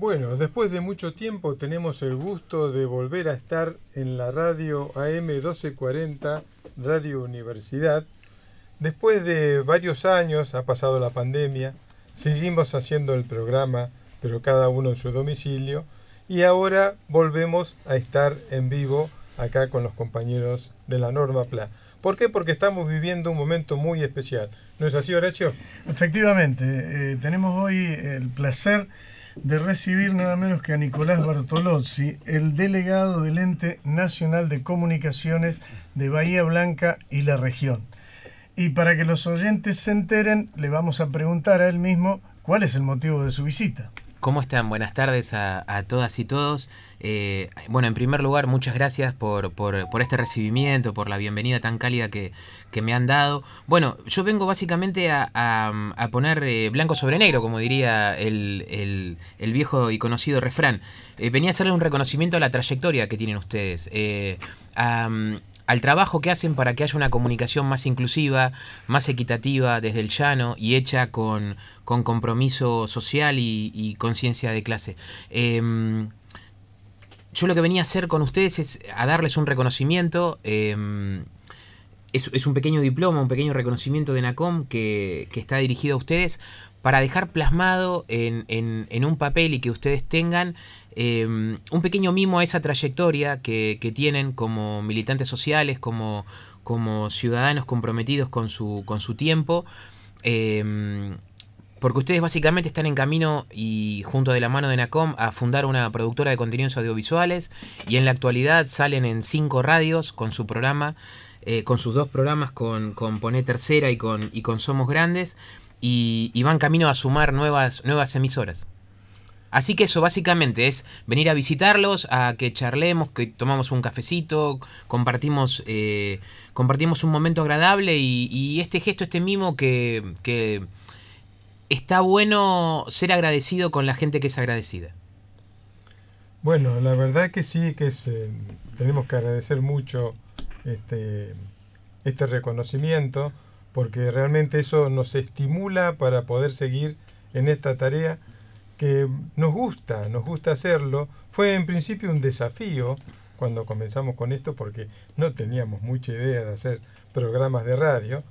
Bueno, después de mucho tiempo tenemos el gusto de volver a estar en la radio AM 1240, Radio Universidad. Después de varios años, ha pasado la pandemia, seguimos haciendo el programa, pero cada uno en su domicilio, y ahora volvemos a estar en vivo acá con los compañeros de la Norma PLA. ¿Por qué? Porque estamos viviendo un momento muy especial. ¿No es así, Horacio? Efectivamente, eh, tenemos hoy el placer de recibir nada menos que a Nicolás Bartolozzi, el delegado del Ente Nacional de Comunicaciones de Bahía Blanca y la región. Y para que los oyentes se enteren, le vamos a preguntar a él mismo cuál es el motivo de su visita. ¿Cómo están? Buenas tardes a, todas y todos. Eh, bueno, en primer lugar, muchas gracias por, este recibimiento, por la bienvenida tan cálida que, me han dado. Bueno, yo vengo básicamente a, poner eh, blanco sobre negro, como diría el, viejo y conocido refrán. Eh, venía a hacerle un reconocimiento a la trayectoria que tienen ustedes al trabajo que hacen para que haya una comunicación más inclusiva, más equitativa desde el llano y hecha con, compromiso social y, conciencia de clase. Em, yo lo que venía a hacer con ustedes es a darles un reconocimiento. Em, es, un pequeño diploma, un pequeño reconocimiento de NACOM que, está dirigido a ustedes para dejar plasmado en, en, un papel y que ustedes tengan Em, un pequeño mimo a esa trayectoria que, tienen como militantes sociales, como, como ciudadanos comprometidos con su, con su tiempo. Em, porque ustedes básicamente están en camino y junto de la mano de NACOM a fundar una productora de contenidos audiovisuales y en la actualidad salen en cinco radios con su programa, eh, con sus dos programas, con, con Poné Tercera y con, y con Somos Grandes y, y van camino a sumar nuevas, nuevas emisoras. Así que eso básicamente es venir a visitarlos, a que charlemos, que tomamos un cafecito, compartimos, eh, compartimos un momento agradable y, este gesto, este mimo que, que, está bueno ser agradecido con la gente que es agradecida. Bueno, la verdad que sí, que eh, tenemos que agradecer mucho este, este reconocimiento, porque realmente eso nos estimula para poder seguir en esta tarea que nos gusta, nos gusta hacerlo. Fue en principio un desafío cuando comenzamos con esto porque no teníamos mucha idea de hacer programas de radio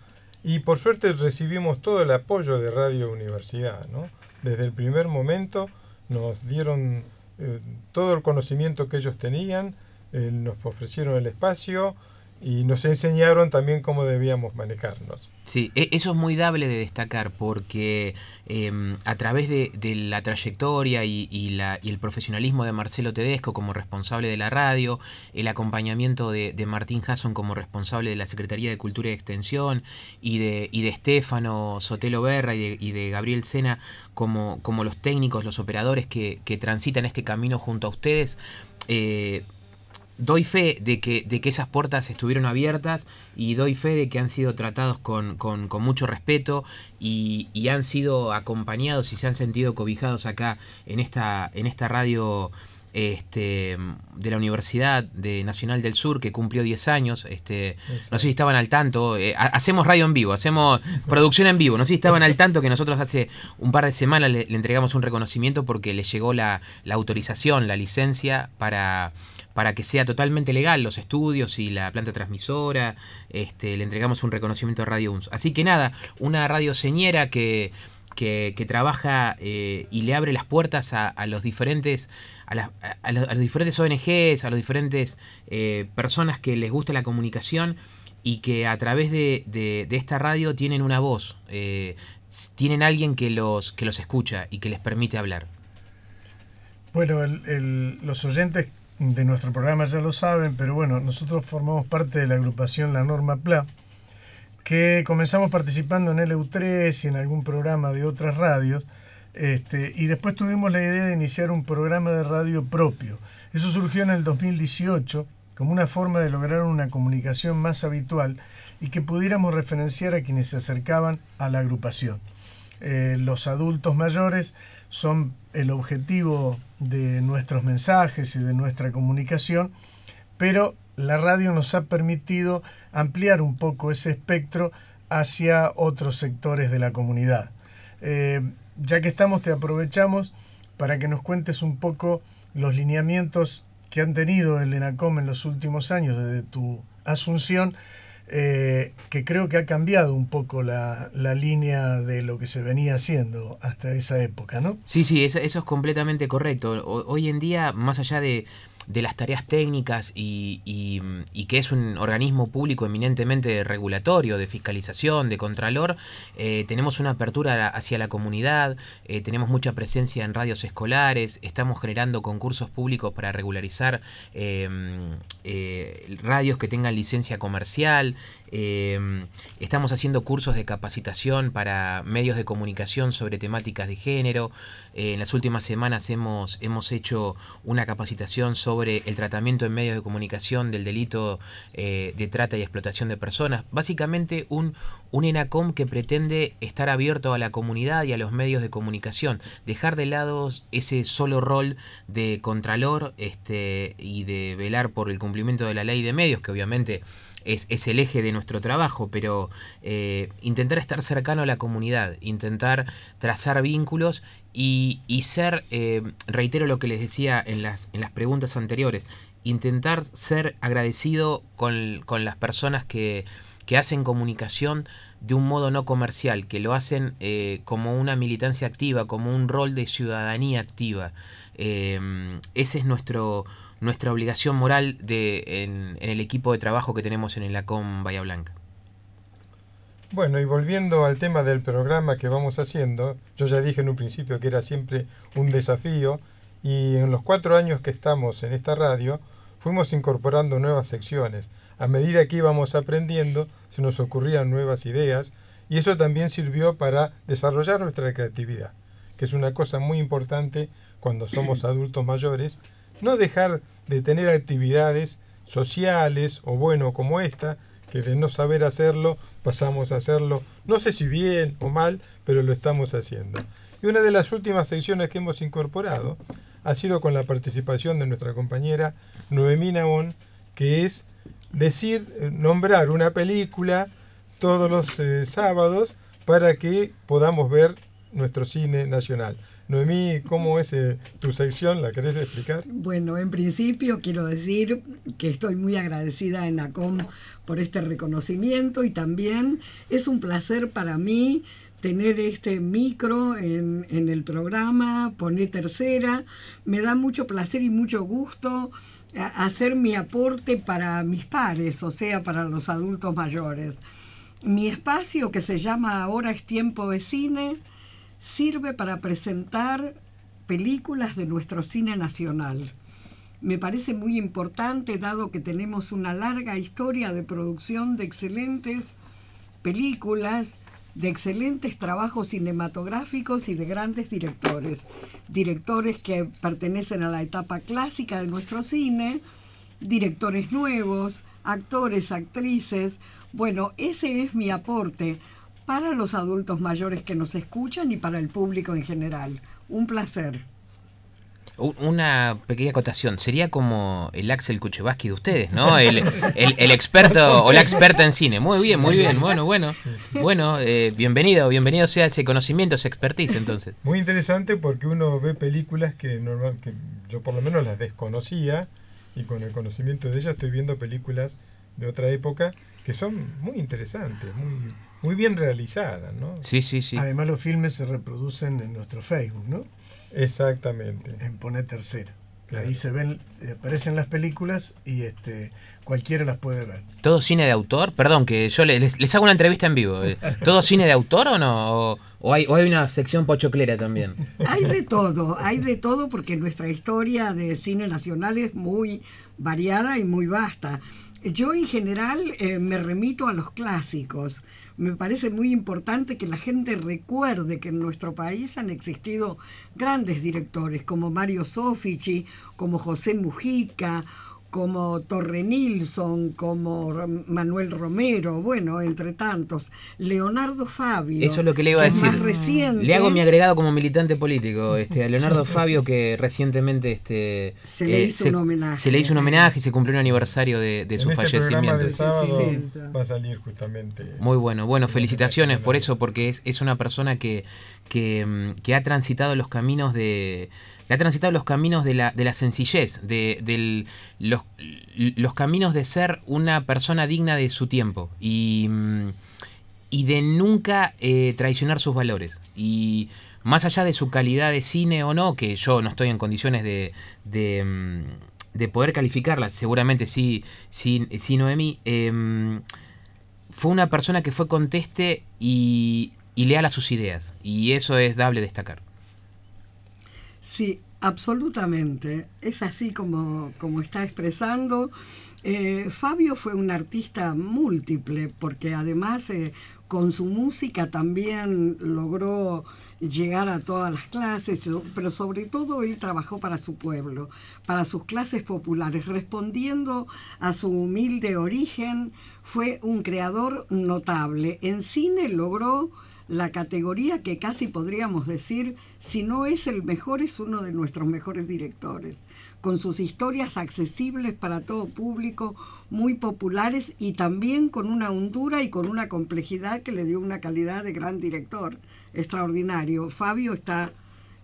y por suerte recibimos todo el apoyo de Radio Universidad. ¿no? Desde el primer momento nos dieron eh, todo el conocimiento que ellos tenían, eh, nos ofrecieron el espacio y nos enseñaron también cómo debíamos manejarnos. Sí, e, eso es muy dable de destacar porque em, a través de, la trayectoria y, la, y, el profesionalismo de Marcelo Tedesco como responsable de la radio, el acompañamiento de, Martín Hasson como responsable de la Secretaría de Cultura y Extensión y de, y de Estefano Sotelo Berra y de, Gabriel Sena como, como los técnicos, los operadores que, que transitan este camino junto a ustedes, eh, doy fe de que, de que esas puertas estuvieron abiertas y doy fe de que han sido tratados con, mucho respeto y, han sido acompañados y se han sentido cobijados acá en esta, en esta radio este, de la Universidad de Nacional del Sur que cumplió 10 años. Este, no sé si estaban al tanto. Eh, hacemos radio en vivo, hacemos producción en vivo. No sé si estaban al tanto que nosotros hace un par de semanas le, entregamos un reconocimiento porque le llegó la, la autorización, la licencia para para que sea totalmente legal los estudios y la planta transmisora. Este, le entregamos un reconocimiento a Radio UNS. Así que nada, una radio señera que, que, trabaja eh, y le abre las puertas a, los diferentes a, a, los, diferentes ONGs, a las diferentes eh, personas que les gusta la comunicación y que a través de, esta radio tienen una voz, eh, tienen alguien que los, que los escucha y que les permite hablar. Bueno, los oyentes de nuestro programa ya lo saben, pero bueno, nosotros formamos parte de la agrupación La Norma PLA, que comenzamos participando en LU3 y en algún programa de otras radios, este, y después tuvimos la idea de iniciar un programa de radio propio. Eso surgió en el 2018 como una forma de lograr una comunicación más habitual y que pudiéramos referenciar a quienes se acercaban a la agrupación. Eh, los adultos mayores son el objetivo de nuestros mensajes y de nuestra comunicación, pero la radio nos ha permitido ampliar un poco ese espectro hacia otros sectores de la comunidad. Eh, ya que estamos, te aprovechamos para que nos cuentes un poco los lineamientos que han tenido el ENACOM en los últimos años desde tu asunción, eh, que creo que ha cambiado un poco la, la, línea de lo que se venía haciendo hasta esa época, ¿no? Sí, sí, eso, eso es completamente correcto. Hoy en día, más allá de de las tareas técnicas y, y, que es un organismo público eminentemente regulatorio, de fiscalización, de contralor, eh, tenemos una apertura hacia la comunidad, eh, tenemos mucha presencia en radios escolares, estamos generando concursos públicos para regularizar em, eh, radios que tengan licencia comercial, em, estamos haciendo cursos de capacitación para medios de comunicación sobre temáticas de género, en las últimas semanas hemos, hemos hecho una capacitación sobre sobre el tratamiento en medios de comunicación del delito eh, de trata y explotación de personas. Básicamente un, un ENACOM que pretende estar abierto a la comunidad y a los medios de comunicación, dejar de lado ese solo rol de contralor este, y de velar por el cumplimiento de la ley de medios, que obviamente es, es, el eje de nuestro trabajo, pero eh, intentar estar cercano a la comunidad, intentar trazar vínculos y, ser, eh, reitero lo que les decía en las, en las preguntas anteriores, intentar ser agradecido con, con las personas que, que, hacen comunicación de un modo no comercial, que lo hacen eh, como una militancia activa, como un rol de ciudadanía activa. Eh, ese es nuestro, nuestra obligación moral de, en, en, el equipo de trabajo que tenemos en el ACOM Bahía Blanca. Bueno, y volviendo al tema del programa que vamos haciendo, yo ya dije en un principio que era siempre un desafío y en los cuatro años que estamos en esta radio fuimos incorporando nuevas secciones. A medida que íbamos aprendiendo se nos ocurrían nuevas ideas y eso también sirvió para desarrollar nuestra creatividad, que es una cosa muy importante cuando somos adultos mayores, no dejar de tener actividades sociales o bueno como esta, que de no saber hacerlo pasamos a hacerlo, no sé si bien o mal, pero lo estamos haciendo. Y una de las últimas secciones que hemos incorporado ha sido con la participación de nuestra compañera Noemí Naón, que es decir, eh, nombrar una película todos los eh, sábados para que podamos ver nuestro cine nacional. Noemí, ¿cómo es eh, tu sección? ¿La querés explicar? Bueno, en principio quiero decir que estoy muy agradecida en NACOM por este reconocimiento y también es un placer para mí tener este micro en, en el programa, poner tercera. Me da mucho placer y mucho gusto hacer mi aporte para mis pares, o sea, para los adultos mayores. Mi espacio que se llama Ahora es tiempo de cine sirve para presentar películas de nuestro cine nacional. Me parece muy importante dado que tenemos una larga historia de producción de excelentes películas, de excelentes trabajos cinematográficos y de grandes directores. Directores que pertenecen a la etapa clásica de nuestro cine, directores nuevos, actores, actrices. Bueno, ese es mi aporte para los adultos mayores que nos escuchan y para el público en general. Un placer. Una pequeña acotación, sería como el Axel Kuchevaski de ustedes, ¿no? El, el, experto o la experta en cine. Muy bien, muy bien. Bueno, bueno, bueno, eh, bienvenido, bienvenido sea ese conocimiento, esa expertise entonces. Muy interesante porque uno ve películas que, normal, que yo por lo menos las desconocía y con el conocimiento de ellas estoy viendo películas de otra época que son muy interesantes, muy muy bien realizada, ¿no? Sí, sí, sí. Además los filmes se reproducen en nuestro Facebook, ¿no? Exactamente. En Poner Tercera. Ahí se ven, aparecen las películas y este cualquiera las puede ver. ¿Todo cine de autor? Perdón, que yo les, les hago una entrevista en vivo. ¿Todo cine de autor o no? ¿O, hay, ¿O, hay, una sección pochoclera también? Hay de todo, hay de todo porque nuestra historia de cine nacional es muy variada y muy vasta. Yo en general eh, me remito a los clásicos me parece muy importante que la gente recuerde que en nuestro país han existido grandes directores como Mario Sofici, como José Mujica, como Torre Nilsson, como Manuel Romero, bueno, entre tantos, Leonardo Fabio. Eso es lo que le iba a decir. Más reciente, le hago mi agregado como militante político, este, a Leonardo Fabio que recientemente este, se le hizo eh, un homenaje. Se le hizo un homenaje y se cumplió un aniversario de, de su este fallecimiento. De sábado va a salir justamente. Muy bueno, bueno, felicitaciones por eso, porque es, es una persona que, que, mm, que ha transitado los caminos de, ha transitado los caminos de la, de la sencillez, de, los, los, caminos de ser una persona digna de su tiempo y, mm, y de nunca eh, traicionar sus valores. Y más allá de su calidad de cine o no, que yo no estoy en condiciones de, de, mm, de poder calificarla, seguramente sí, sí, Noemi, em, fue una persona que fue conteste y, y leal a sus ideas. Y eso es dable destacar. Sí, absolutamente. Es así como, como está expresando. Eh, Fabio fue un artista múltiple porque además eh, con su música también logró llegar a todas las clases, pero sobre todo él trabajó para su pueblo, para sus clases populares, respondiendo a su humilde origen, fue un creador notable. En cine logró la categoría que casi podríamos decir, si no es el mejor, es uno de nuestros mejores directores, con sus historias accesibles para todo público, muy populares y también con una hondura y con una complejidad que le dio una calidad de gran director extraordinario. Fabio está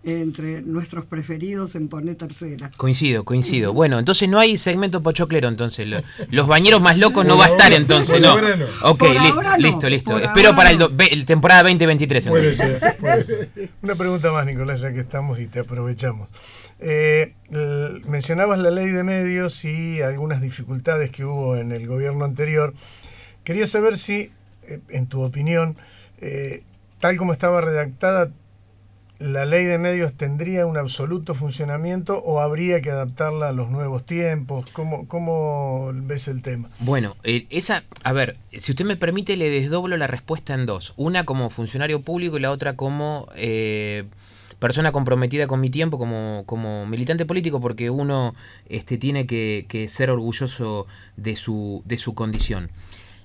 entre nuestros preferidos en Poné Tercera. Coincido, coincido. Bueno, entonces no hay segmento pochoclero, entonces. Los bañeros más locos no va a estar entonces, ¿no? Ok, listo, listo, listo. Espero para el, temporada 2023. Una pregunta más, Nicolás, ya que estamos y te aprovechamos. Eh, mencionabas la ley de medios y algunas dificultades que hubo en el gobierno anterior. Quería saber si, eh, en tu opinión, eh, tal como estaba redactada, ¿La ley de medios tendría un absoluto funcionamiento o habría que adaptarla a los nuevos tiempos? ¿Cómo, cómo ves el tema? Bueno, eh, esa, a ver, si usted me permite, le desdoblo la respuesta en dos. Una como funcionario público y la otra como eh, persona comprometida con mi tiempo, como, como militante político, porque uno este, tiene que, que ser orgulloso de su, de su condición.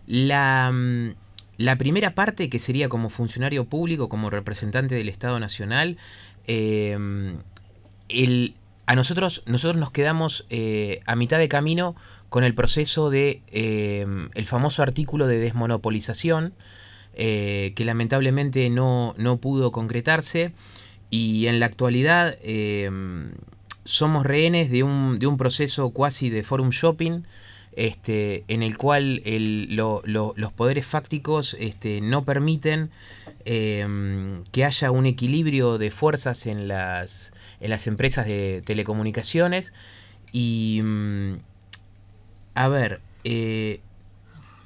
La mm, la primera parte, que sería como funcionario público, como representante del Estado Nacional, em, a nosotros, nosotros nos quedamos eh, a mitad de camino con el proceso de em, el famoso artículo de desmonopolización, eh, que lamentablemente no, no, pudo concretarse, y en la actualidad em, somos rehenes de un, de un proceso cuasi de forum shopping, este, en el cual los poderes fácticos este, no permiten em, que haya un equilibrio de fuerzas en las, en las empresas de telecomunicaciones. Y, mm, a ver, eh,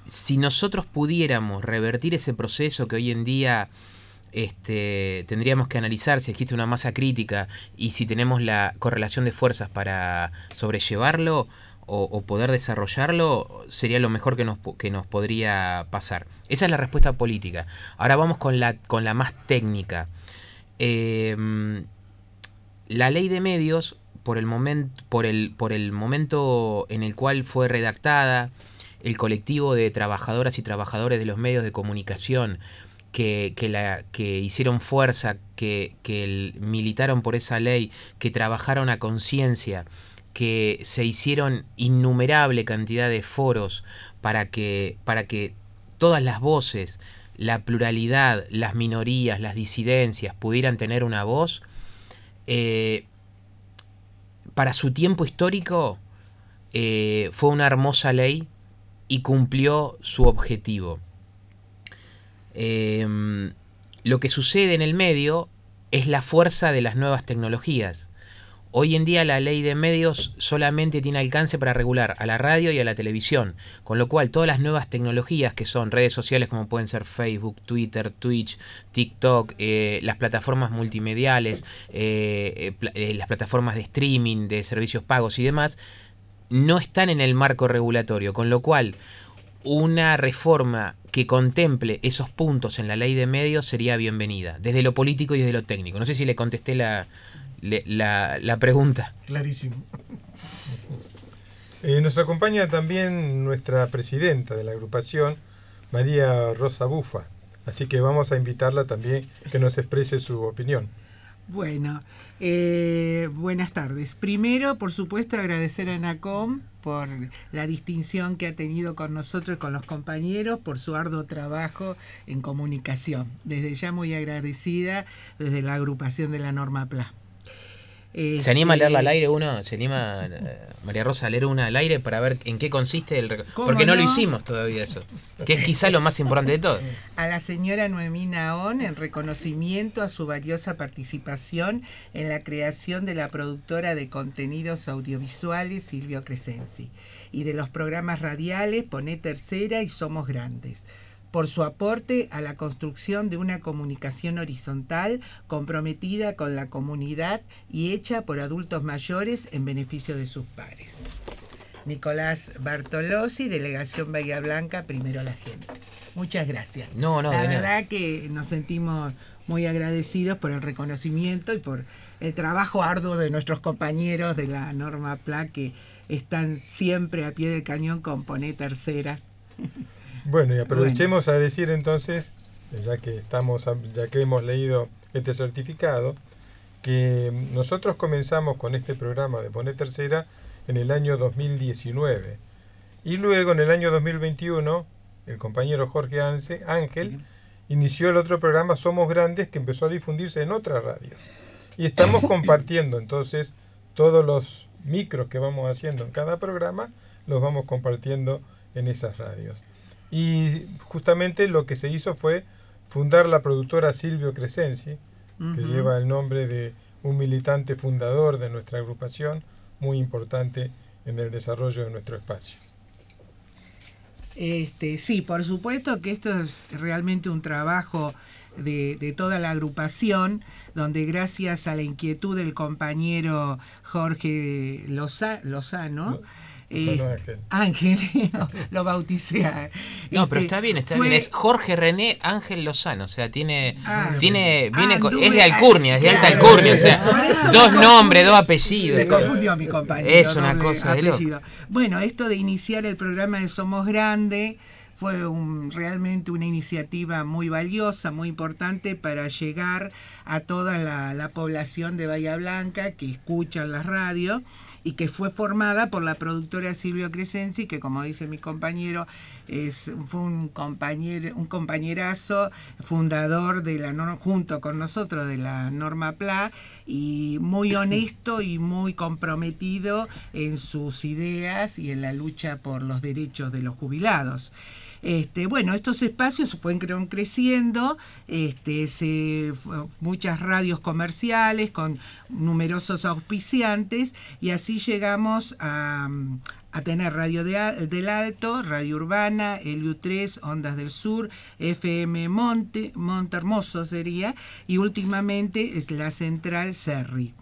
si nosotros pudiéramos revertir ese proceso que hoy en día este, tendríamos que analizar si existe una masa crítica y si tenemos la correlación de fuerzas para sobrellevarlo, o, poder desarrollarlo sería lo mejor que nos, que nos podría pasar. Esa es la respuesta política. Ahora vamos con la, con la más técnica. Em, la ley de medios, por el, por, el, por el momento en el cual fue redactada, el colectivo de trabajadoras y trabajadores de los medios de comunicación que, la, que hicieron fuerza, que, que militaron por esa ley, que trabajaron a conciencia, que se hicieron innumerable cantidad de foros para que, para que todas las voces, la pluralidad, las minorías, las disidencias pudieran tener una voz, eh, para su tiempo histórico eh, fue una hermosa ley y cumplió su objetivo. Em, lo que sucede en el medio es la fuerza de las nuevas tecnologías. Hoy en día la ley de medios solamente tiene alcance para regular a la radio y a la televisión, con lo cual todas las nuevas tecnologías que son redes sociales como pueden ser Facebook, Twitter, Twitch, TikTok, eh, las plataformas multimediales, eh, eh, las plataformas de streaming, de servicios pagos y demás, no están en el marco regulatorio, con lo cual una reforma que contemple esos puntos en la ley de medios sería bienvenida, desde lo político y desde lo técnico. No sé si le contesté la, la, la pregunta. Clarísimo. Eh, nos acompaña también nuestra presidenta de la agrupación, María Rosa Bufa. Así que vamos a invitarla también que nos exprese su opinión. Bueno, eh, buenas tardes. Primero, por supuesto, agradecer a NACOM por la distinción que ha tenido con nosotros y con los compañeros, por su arduo trabajo en comunicación. Desde ya muy agradecida desde la agrupación de la Norma PLA. ¿Se anima a leerla al este, aire uno? ¿Se anima eh, María Rosa a leer una al aire para ver en qué consiste el Porque no, lo hicimos todavía eso, que es quizá lo más importante de todo. A la señora Noemí Naón en reconocimiento a su valiosa participación en la creación de la productora de contenidos audiovisuales Silvio Crescenzi y de los programas radiales Poné Tercera y Somos Grandes por su aporte a la construcción de una comunicación horizontal comprometida con la comunidad y hecha por adultos mayores en beneficio de sus pares. Nicolás Bartolozzi, Delegación Bahía Blanca, primero la gente. Muchas gracias. No, no, la verdad que nos sentimos muy agradecidos por el reconocimiento y por el trabajo arduo de nuestros compañeros de la Norma PLA que están siempre a pie del cañón con Poné Tercera. Bueno, y aprovechemos a decir entonces, ya que estamos, ya que hemos leído este certificado, que nosotros comenzamos con este programa de Poner Tercera en el año 2019. Y luego en el año 2021, el compañero Jorge Ángel inició el otro programa Somos Grandes que empezó a difundirse en otras radios. Y estamos compartiendo entonces todos los micros que vamos haciendo en cada programa, los vamos compartiendo en esas radios. Y justamente lo que se hizo fue fundar la productora Silvio Crescenzi, que lleva el nombre de un militante fundador de nuestra agrupación, muy importante en el desarrollo de nuestro espacio. Este, sí, por supuesto que esto es realmente un trabajo de, de, toda la agrupación, donde gracias a la inquietud del compañero Jorge Lozano, Ángel, lo bauticé. No, pero está bien, está bien. Es Jorge René Ángel Lozano, o sea, tiene, ah, tiene, viene, es de Alcurnia, es de alta Alcurnia, o sea, dos nombres, dos apellidos. Me confundió mi compañero. Es una cosa de loco. Bueno, esto de iniciar el programa de Somos Grande fue realmente una iniciativa muy valiosa, muy importante para llegar a toda la, la población de Bahía Blanca que escucha la radio y que fue formada por la productora Silvio Crescenzi, que como dice mi compañero, es, fue un, compañero, un compañerazo, fundador de la junto con nosotros de la Norma PLA, y muy honesto y muy comprometido en sus ideas y en la lucha por los derechos de los jubilados. Este, bueno, estos espacios fueron creciendo, este, se, muchas radios comerciales con numerosos auspiciantes y así llegamos a, tener Radio del Alto, Radio Urbana, Eliu 3, Ondas del Sur, FM Monte, Monte Hermoso sería, y últimamente es la Central Serri.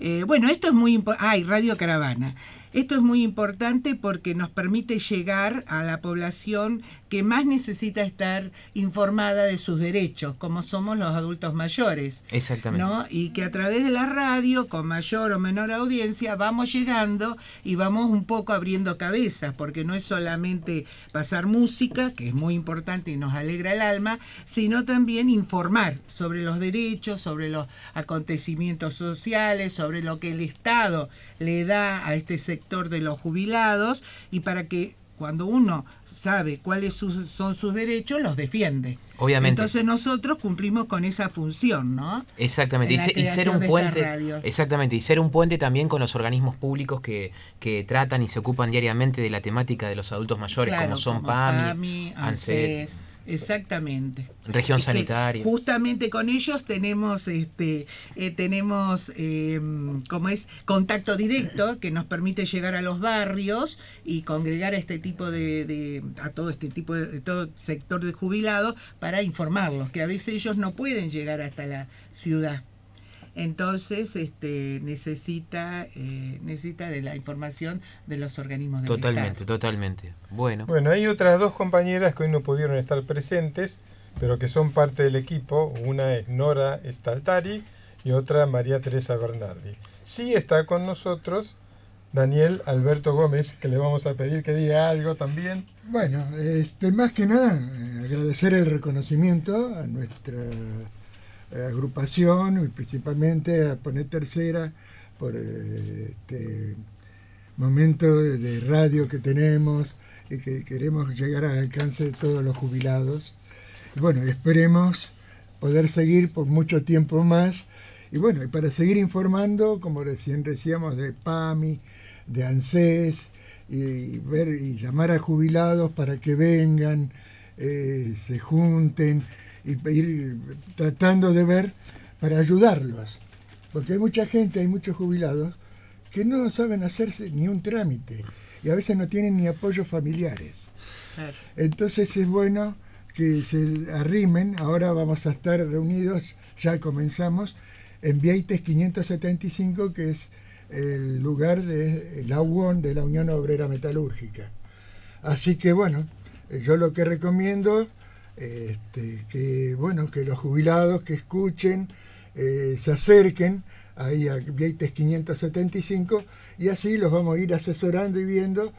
Eh, bueno, esto es muy importante. Ah, Radio Caravana. Esto es muy importante porque nos permite llegar a la población que más necesita estar informada de sus derechos, como somos los adultos mayores. Exactamente. Y que a través de la radio, con mayor o menor audiencia, vamos llegando y vamos un poco abriendo cabezas, porque no es solamente pasar música, que es muy importante y nos alegra el alma, sino también informar sobre los derechos, sobre los acontecimientos sociales, sobre lo que el Estado le da a este sector de los jubilados y para que cuando uno sabe cuáles son sus derechos, los defiende. Obviamente. Entonces nosotros cumplimos con esa función, ¿no? Exactamente. Y, ser un puente. Exactamente. Y ser un puente también con los organismos públicos que, que tratan y se ocupan diariamente de la temática de los adultos mayores, como son PAMI, ANSES. Exactamente. Región este, sanitaria. Justamente con ellos tenemos, este, eh, tenemos, eh, como es, contacto directo que nos permite llegar a los barrios y congregar a este tipo de, a todo este tipo de, todo sector de jubilados para informarlos, que a veces ellos no pueden llegar hasta la ciudad entonces este, necesita, eh, necesita de la información de los organismos de Totalmente, totalmente. Bueno. Bueno, hay otras dos compañeras que hoy no pudieron estar presentes, pero que son parte del equipo. Una es Nora Staltari y otra María Teresa Bernardi. Sí está con nosotros Daniel Alberto Gómez, que le vamos a pedir que diga algo también. Bueno, este, más que nada, eh, agradecer el reconocimiento a nuestra agrupación y principalmente a poner tercera por este momento de radio que tenemos y que queremos llegar al alcance de todos los jubilados. Y bueno, esperemos poder seguir por mucho tiempo más. Y bueno, y para seguir informando, como recién decíamos, de PAMI, de ANSES, y ver y llamar a jubilados para que vengan, eh, se junten y ir tratando de ver para ayudarlos. Porque hay mucha gente, hay muchos jubilados que no saben hacerse ni un trámite y a veces no tienen ni apoyos familiares. Entonces es bueno que se arrimen, ahora vamos a estar reunidos, ya comenzamos, en Vieites 575, que es el lugar de la UON de la Unión Obrera Metalúrgica. Así que bueno, yo lo que recomiendo este, que bueno que los jubilados que escuchen eh, se acerquen ahí a Vieites 575 y así los vamos a ir asesorando y viendo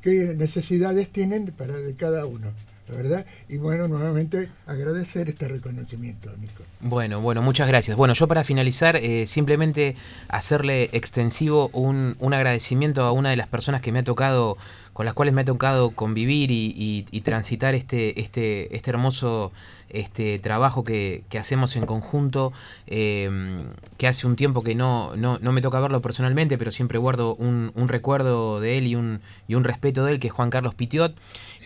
qué necesidades tienen para de cada uno. La verdad, y bueno, nuevamente agradecer este reconocimiento, Nico. Bueno, bueno, muchas gracias. Bueno, yo para finalizar, eh, simplemente hacerle extensivo un, un agradecimiento a una de las personas que me ha tocado con las cuales me ha tocado convivir y, transitar este, este, este hermoso este trabajo que, hacemos en conjunto, em, que hace un tiempo que no, no, me toca verlo personalmente, pero siempre guardo un, recuerdo de él y un, y un respeto de él, que es Juan Carlos Pitiot,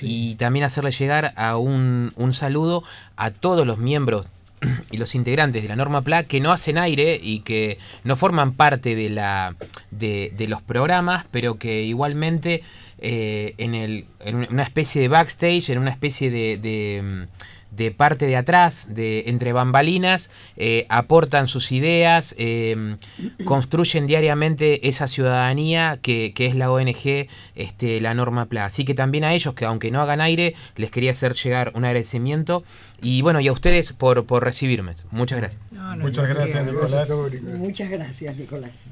y también hacerle llegar a un, un saludo a todos los miembros y los integrantes de la norma PLA que no hacen aire y que no forman parte de, la, de, de los programas, pero que igualmente eh, en, el, en una especie de backstage, en una especie de, de, parte de atrás, de entre bambalinas, eh, aportan sus ideas, eh, construyen diariamente esa ciudadanía que, es la ONG, este, la Norma PLA. Así que también a ellos, que aunque no hagan aire, les quería hacer llegar un agradecimiento. Y bueno, y a ustedes por, por recibirme. Muchas gracias. Muchas gracias, Nicolás. Muchas gracias, Nicolás.